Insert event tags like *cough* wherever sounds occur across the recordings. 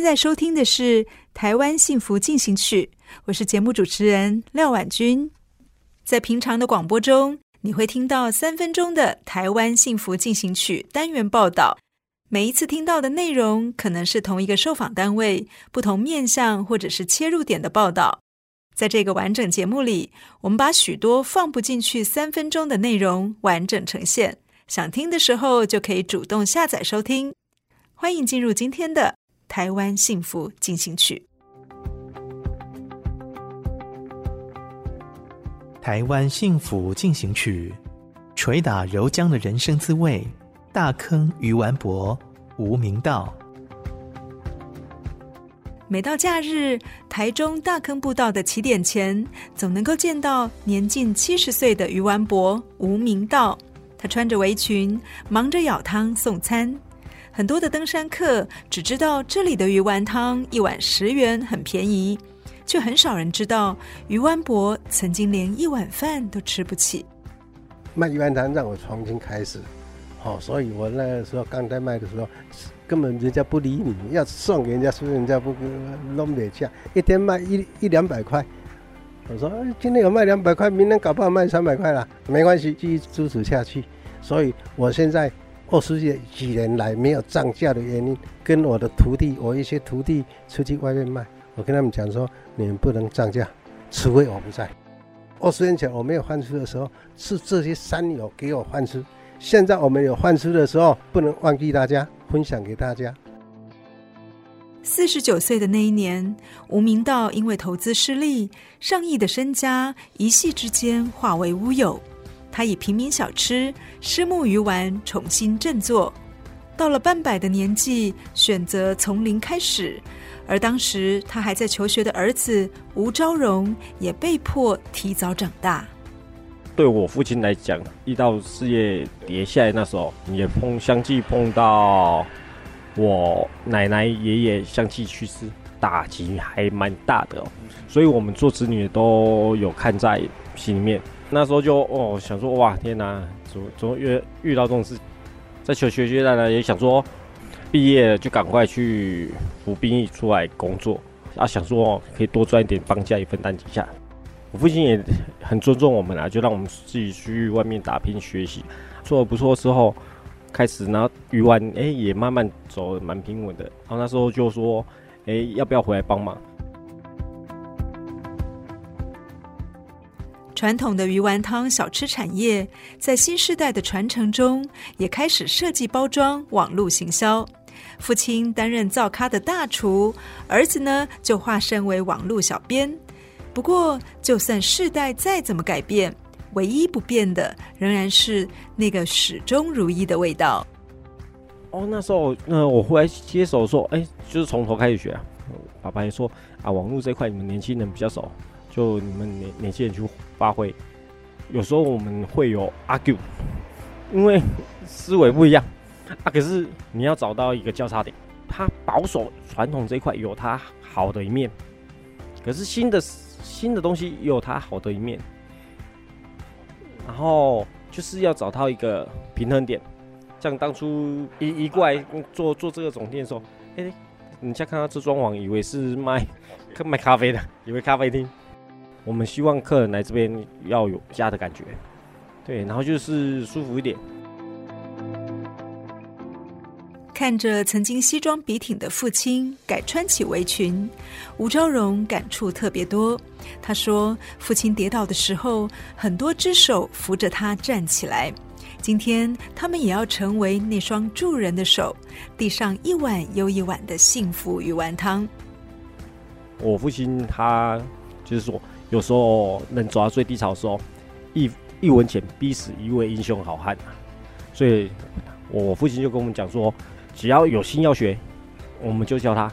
现在收听的是《台湾幸福进行曲》，我是节目主持人廖婉君。在平常的广播中，你会听到三分钟的《台湾幸福进行曲》单元报道。每一次听到的内容可能是同一个受访单位不同面向或者是切入点的报道。在这个完整节目里，我们把许多放不进去三分钟的内容完整呈现。想听的时候就可以主动下载收听。欢迎进入今天的。台湾幸福进行曲。台湾幸福进行曲，捶打柔浆的人生滋味。大坑鱼丸博，无名道。每到假日，台中大坑步道的起点前，总能够见到年近七十岁的鱼丸博吴明道。他穿着围裙，忙着舀汤送餐。很多的登山客只知道这里的鱼丸汤一碗十元，很便宜，却很少人知道鱼丸伯曾经连一碗饭都吃不起。卖鱼丸汤让我重新开始，好，所以我那个时候刚在卖的时候，根本人家不理你，要送给人家，是不是人家不弄得下，一天卖一一两百块。我说今天有卖两百块，明天搞不好卖三百块了，没关系，继续支持下去。所以我现在。二十几年来没有涨价的原因，跟我的徒弟，我一些徒弟出去外面卖，我跟他们讲说，你们不能涨价，除非我不在。二十年前我没有饭吃的时候，是这些山友给我饭吃。现在我们有饭吃的时候，不能忘记大家，分享给大家。四十九岁的那一年，吴明道因为投资失利，上亿的身家一夕之间化为乌有。他以平民小吃虱目鱼丸重新振作，到了半百的年纪，选择从零开始。而当时他还在求学的儿子吴昭荣也被迫提早长大。对我父亲来讲，遇到事业跌下来那时候，也碰相继碰到我奶奶爷爷相继去世，打击还蛮大的哦。所以我们做子女都有看在心里面。那时候就哦想说哇天哪，怎么怎么遇遇到这种事，在求学阶段呢也想说，毕业了就赶快去服兵役出来工作啊，想说可以多赚一点帮家里分担一下。我父亲也很尊重我们啊，就让我们自己去外面打拼学习，做的不错之后，开始然后鱼丸哎也慢慢走得蛮平稳的，然后那时候就说哎要不要回来帮忙？传统的鱼丸汤小吃产业，在新时代的传承中，也开始设计包装、网络行销。父亲担任灶咖的大厨，儿子呢就化身为网络小编。不过，就算世代再怎么改变，唯一不变的仍然是那个始终如一的味道。哦，那时候，那我回来接手说，哎，就是从头开始学啊。爸爸也说啊，网络这块你们年轻人比较熟。就你们年年轻人去发挥，有时候我们会有 argue，因为思维不一样啊。可是你要找到一个交叉点，它保守传统这一块有它好的一面，可是新的新的东西也有它好的一面，然后就是要找到一个平衡点。像当初一一过来做做这个总店的时候，哎、欸，人家看到这装潢，以为是卖 *laughs* 卖咖啡的，以为咖啡厅。我们希望客人来这边要有家的感觉，对，然后就是舒服一点。看着曾经西装笔挺的父亲改穿起围裙，吴昭荣感触特别多。他说：“父亲跌倒的时候，很多只手扶着他站起来。今天他们也要成为那双助人的手，递上一碗又一碗的幸福鱼丸汤。”我父亲他就是说，有时候能走到最低潮的时候，一一文钱逼死一位英雄好汉。所以，我父亲就跟我们讲说，只要有心要学，我们就教他，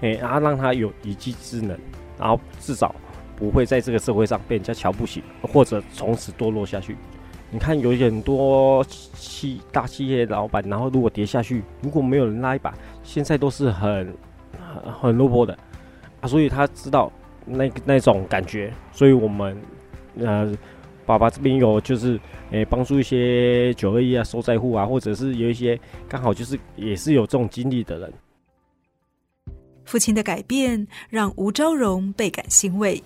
哎，然后让他有一技之能，然后至少不会在这个社会上被人家瞧不起，或者从此堕落下去。你看，有很多企大企业老板，然后如果跌下去，如果没有人拉一把，现在都是很很很落魄的啊。所以他知道那那种感觉，所以我们呃。爸爸这边有就是，诶，帮助一些九二一啊受灾户啊，或者是有一些刚好就是也是有这种经历的人。父亲的改变让吴昭荣倍感欣慰。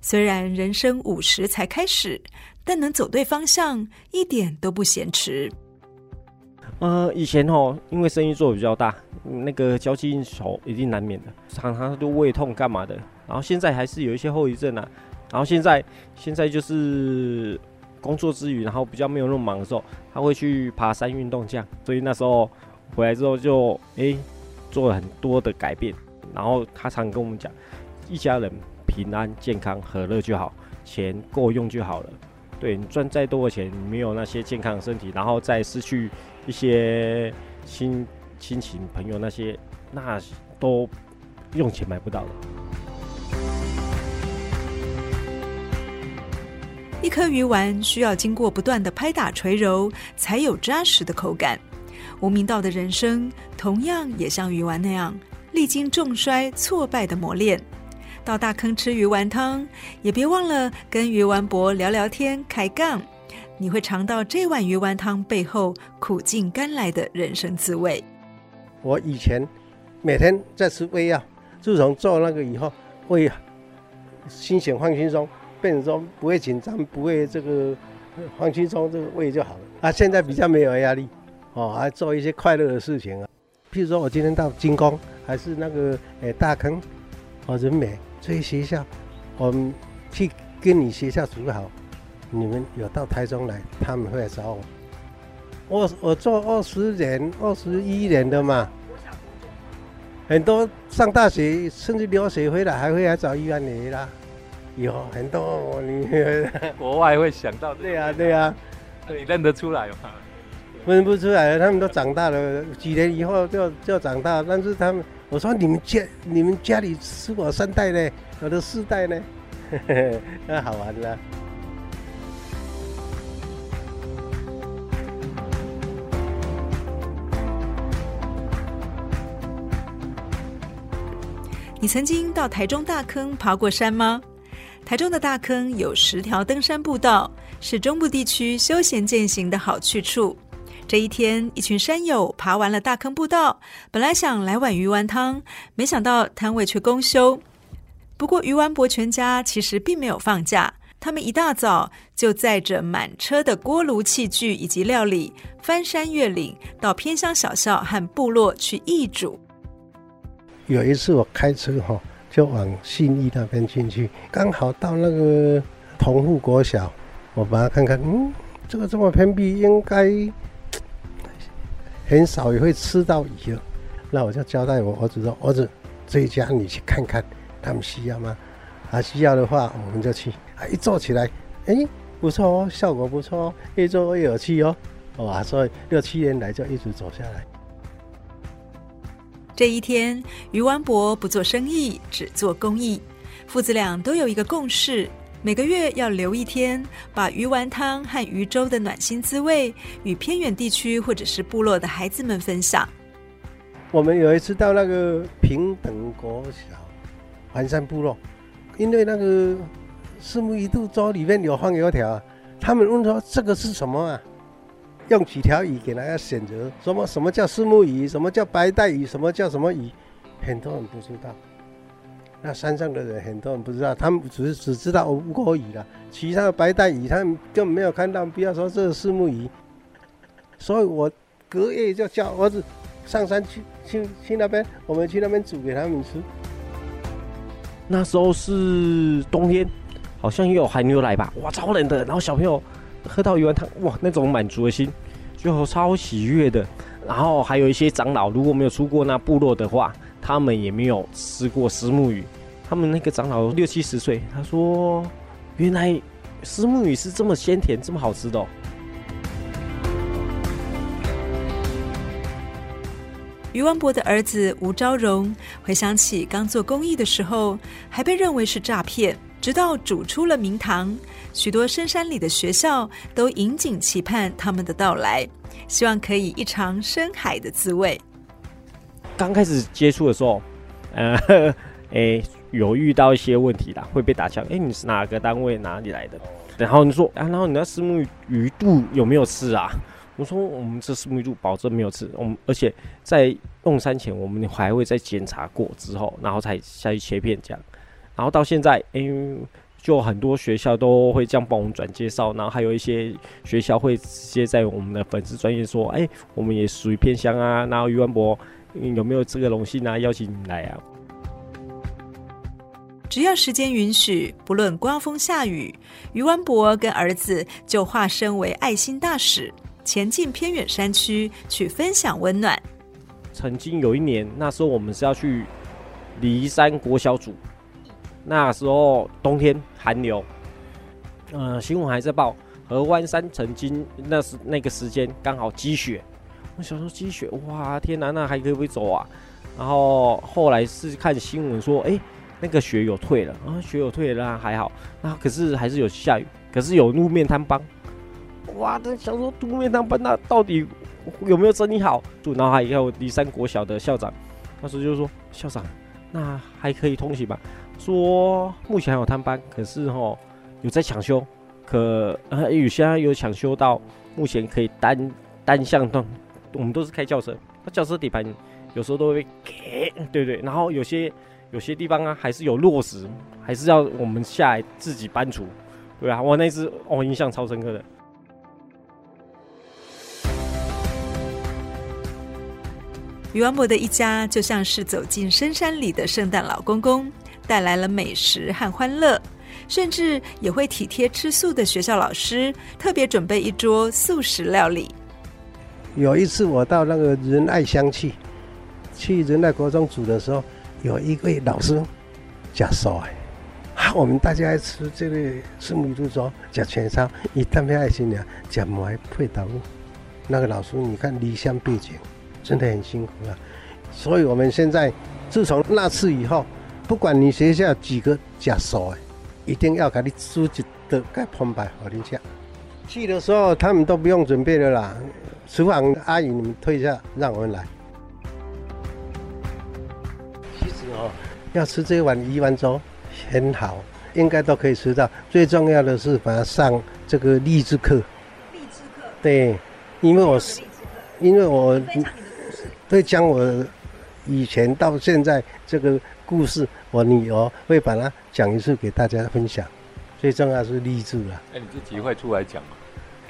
虽然人生五十才开始，但能走对方向一点都不嫌迟。呃，以前哦，因为生意做的比较大，那个交际应酬一定难免的，常常都胃痛干嘛的。然后现在还是有一些后遗症啊。然后现在，现在就是工作之余，然后比较没有那么忙的时候，他会去爬山运动这样。所以那时候回来之后就诶做了很多的改变。然后他常跟我们讲，一家人平安健康和乐就好，钱够用就好了。对，你赚再多的钱，你没有那些健康的身体，然后再失去一些亲亲情朋友那些，那都用钱买不到的。一颗鱼丸需要经过不断的拍打捶揉，才有扎实的口感。吴明道的人生同样也像鱼丸那样，历经重摔挫败的磨练。到大坑吃鱼丸汤，也别忘了跟鱼丸伯聊聊天、开杠。你会尝到这碗鱼丸汤背后苦尽甘来的人生滋味。我以前每天在吃胃药，自从做那个以后，胃心情放轻松。变成说不会紧张，不会这个放轻松，这个胃就好了。啊，现在比较没有压力，哦，还做一些快乐的事情啊。譬如说我今天到金工，还是那个诶、大坑，哦人美这些学校，我们去跟你学校组好，你们有到台中来，他们会来找我。我我做二十年、二十一年的嘛，很多上大学甚至留学回来，还会来找医院你啦。有很多你国外会想到，对啊对啊，你认得出来吗？认不出来，他们都长大了，几年以后就就长大。但是他们，我说你们家你们家里是我三代呢，我的四代呢，*laughs* 那好玩了。你曾经到台中大坑爬过山吗？台中的大坑有十条登山步道，是中部地区休闲健行的好去处。这一天，一群山友爬完了大坑步道，本来想来碗鱼丸汤，没想到摊位却公休。不过，鱼丸伯全家其实并没有放假，他们一大早就载着满车的锅炉器具以及料理，翻山越岭，到偏乡小校和部落去义煮。有一次我开车哈。就往信义那边进去，刚好到那个同富国小，我把它看看，嗯，这个这么偏僻，应该很少也会吃到鱼了。那我就交代我儿子说：“儿子，这一家你去看看，他们需要吗？啊，需要的话，我们就去。啊，一做起来，哎，不错哦，效果不错哦，越做越有趣哦。哇，所以六七年来就一直走下来。”这一天，鱼丸伯不做生意，只做公益。父子俩都有一个共识：每个月要留一天，把鱼丸汤和鱼粥的暖心滋味与偏远地区或者是部落的孩子们分享。我们有一次到那个平等国小环山部落，因为那个四目鱼肚粥里面有放油条，他们问说：“这个是什么啊？”用几条鱼给大家选择，什么什么叫四目鱼，什么叫白带鱼，什么叫什么鱼，很多人不知道。那山上的人很多人不知道，他们只是只知道吴郭鱼了，其他的白带鱼他们根本没有看到。不要说这是四目鱼，所以我隔夜就叫儿子上山去去去那边，我们去那边煮给他们吃。那时候是冬天，好像也有海牛来吧，哇，超冷的。然后小朋友喝到鱼丸汤，哇，那种满足的心，就超喜悦的。然后还有一些长老，如果没有出过那部落的话，他们也没有吃过虱目鱼。他们那个长老六七十岁，他说：“原来虱目鱼是这么鲜甜，这么好吃的哦。”余文博的儿子吴昭荣回想起刚做公益的时候，还被认为是诈骗，直到煮出了名堂，许多深山里的学校都引颈期盼他们的到来，希望可以一尝深海的滋味。刚开始接触的时候，*laughs* 呃，诶、欸，有遇到一些问题啦，会被打枪。哎、欸，你是哪个单位哪里来的？然后你说啊，然后你那虱目鱼肚有没有吃啊？我说我们这虱目鱼肚保证没有吃，我们而且在用餐前我们还会再检查过之后，然后才下去切片这样。然后到现在，哎、欸，就很多学校都会这样帮我们转介绍，然后还有一些学校会直接在我们的粉丝专业说，哎、欸，我们也属于偏乡啊，然后余文伯有没有这个荣幸啊？邀请你来啊！只要时间允许，不论刮风下雨，余文博跟儿子就化身为爱心大使。前进偏远山区去分享温暖。曾经有一年，那时候我们是要去梨山国小组，那时候冬天寒流，呃，新闻还在报合欢山曾经那时那个时间刚好积雪。我想说积雪，哇，天哪，那还可以不可以走啊？然后后来是看新闻说，哎、那个雪有退了，啊，雪有退了，还好。那可是还是有下雨，可是有路面摊帮。哇！这想说路面摊帮那到底有没有整理好？就然后还有梨山国小的校长，当时就说：“校长，那还可以通行吧？”说目前还有摊班，可是哈有在抢修，可呃有些有抢修到目前可以单单向段，我们都是开轿车，那轿车底盘有时候都会给，*coughs* 对对。然后有些有些地方啊还是有落石，还是要我们下来自己搬除，对啊，我那次哦印象超深刻的。余文伯的一家就像是走进深山里的圣诞老公公，带来了美食和欢乐，甚至也会体贴吃素的学校老师，特别准备一桌素食料理。有一次我到那个仁爱乡去，去仁爱国中组的时候，有一位老师讲说：“啊，我们大家爱吃这个虱目鱼肚粥，讲全烧，以特别爱心的讲埋配豆腐。”那个老师，你看离乡背井。真的很辛苦了，所以我们现在自从那次以后，不管你学校几个家属，一定要给你自己的盖澎湃好一下。去的时候他们都不用准备了啦，厨房阿姨你们退下，让我们来。其实哦，要吃这碗鱼丸粥很好，应该都可以吃到。最重要的是把它上这个荔枝课。荔枝课。对，因为我是，因为我。会将我以前到现在这个故事，我女儿会把它讲一次给大家分享。最重要是励志啊！哎，你自己会出来讲吗？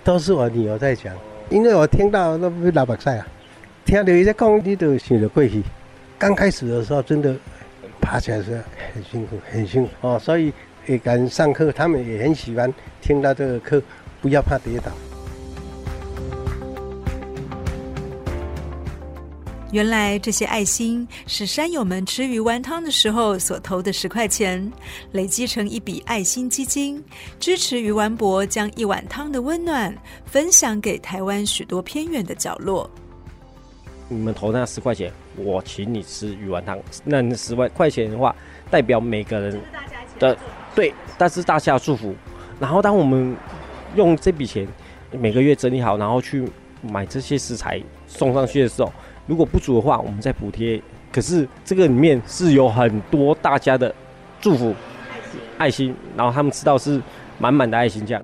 都是我女儿在讲，因为我听到那不是老百姓啊，听到一些讲，你都想着过去。刚开始的时候，真的爬起来是很辛苦，很辛苦哦。所以也敢上课，他们也很喜欢听到这个课，不要怕跌倒。原来这些爱心是山友们吃鱼丸汤的时候所投的十块钱，累积成一笔爱心基金，支持余文博将一碗汤的温暖分享给台湾许多偏远的角落。你们投那十块钱，我请你吃鱼丸汤。那十万块钱的话，代表每个人的对，但是大家祝福。然后当我们用这笔钱每个月整理好，然后去买这些食材送上去的时候。如果不足的话，我们再补贴。可是这个里面是有很多大家的祝福、爱心，然后他们知道是满满的爱心这样。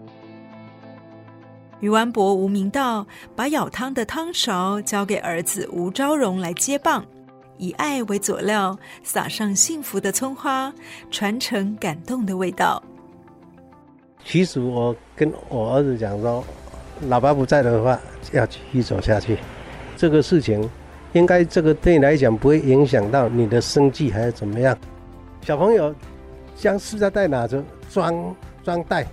余文伯无名道把舀汤的汤勺交给儿子吴昭荣来接棒，以爱为佐料，撒上幸福的葱花，传承感动的味道。其实我跟我儿子讲说，老爸不在的话，要继续走下去。这个事情。应该这个对你来讲不会影响到你的生计还是怎么样。小朋友将塑胶袋拿着装装袋，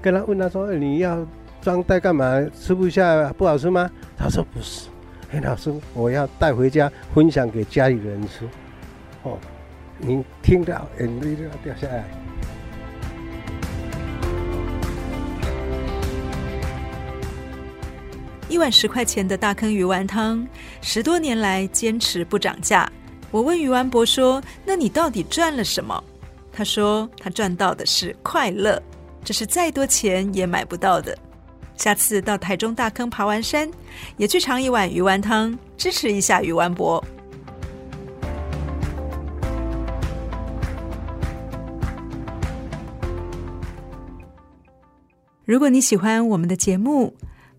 跟他问他说：“你要装袋干嘛？吃不下不好吃吗？”他说：“不是，哎，*laughs* 老师，我要带回家分享给家里人吃。”哦，你听到眼泪都要掉下来。一碗十块钱的大坑鱼丸汤，十多年来坚持不涨价。我问鱼丸伯说：“那你到底赚了什么？”他说：“他赚到的是快乐，这是再多钱也买不到的。”下次到台中大坑爬完山，也去尝一碗鱼丸汤，支持一下鱼丸伯。如果你喜欢我们的节目，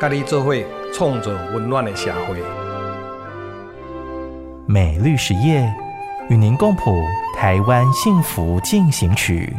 咖喱做伙创造温暖的社会。美律实业与您共谱台湾幸福进行曲。